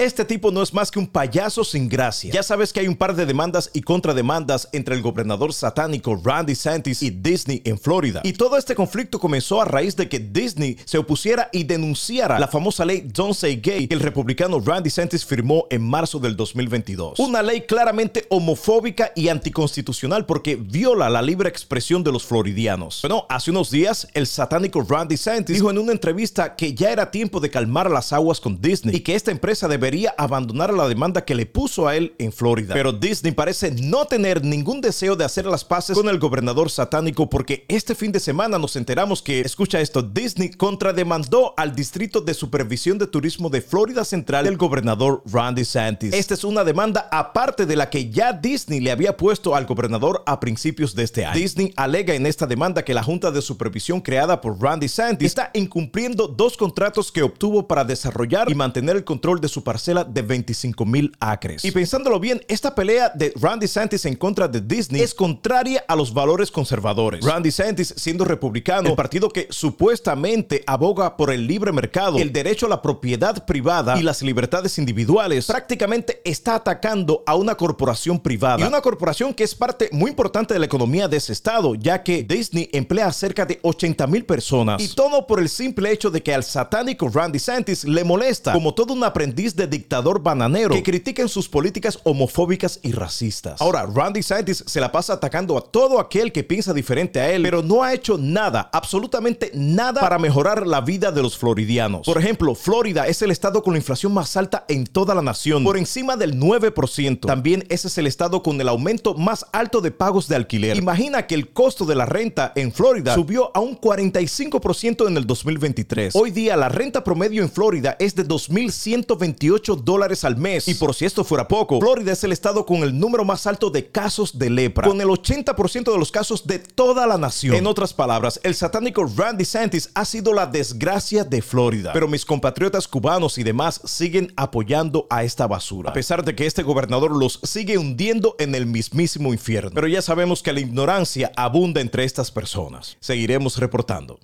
Este tipo no es más que un payaso sin gracia. Ya sabes que hay un par de demandas y contrademandas entre el gobernador satánico Randy Santis y Disney en Florida. Y todo este conflicto comenzó a raíz de que Disney se opusiera y denunciara la famosa ley Don't Say Gay que el republicano Randy Santis firmó en marzo del 2022. Una ley claramente homofóbica y anticonstitucional porque viola la libre expresión de los floridianos. Bueno, hace unos días el satánico Randy Santis dijo en una entrevista que ya era tiempo de calmar las aguas con Disney y que esta empresa debe debería abandonar la demanda que le puso a él en Florida. Pero Disney parece no tener ningún deseo de hacer las paces con el gobernador satánico porque este fin de semana nos enteramos que, escucha esto, Disney contrademandó al Distrito de Supervisión de Turismo de Florida Central el gobernador Randy Santis. Esta es una demanda aparte de la que ya Disney le había puesto al gobernador a principios de este año. Disney alega en esta demanda que la Junta de Supervisión creada por Randy Santis está incumpliendo dos contratos que obtuvo para desarrollar y mantener el control de su parcela de 25 mil acres. Y pensándolo bien, esta pelea de Randy Santis en contra de Disney es contraria a los valores conservadores. Randy Santis, siendo republicano, el partido que supuestamente aboga por el libre mercado, el derecho a la propiedad privada y las libertades individuales, prácticamente está atacando a una corporación privada. Y una corporación que es parte muy importante de la economía de ese estado, ya que Disney emplea a cerca de 80 mil personas. Y todo por el simple hecho de que al satánico Randy Santis le molesta como todo un aprendiz de dictador bananero que critiquen sus políticas homofóbicas y racistas. Ahora, Randy Santis se la pasa atacando a todo aquel que piensa diferente a él, pero no ha hecho nada, absolutamente nada para mejorar la vida de los floridianos. Por ejemplo, Florida es el estado con la inflación más alta en toda la nación, por encima del 9%. También ese es el estado con el aumento más alto de pagos de alquiler. Imagina que el costo de la renta en Florida subió a un 45% en el 2023. Hoy día la renta promedio en Florida es de 2.128 dólares al mes. Y por si esto fuera poco, Florida es el estado con el número más alto de casos de lepra, con el 80% de los casos de toda la nación. En otras palabras, el satánico Randy Santis ha sido la desgracia de Florida. Pero mis compatriotas cubanos y demás siguen apoyando a esta basura, a pesar de que este gobernador los sigue hundiendo en el mismísimo infierno. Pero ya sabemos que la ignorancia abunda entre estas personas. Seguiremos reportando.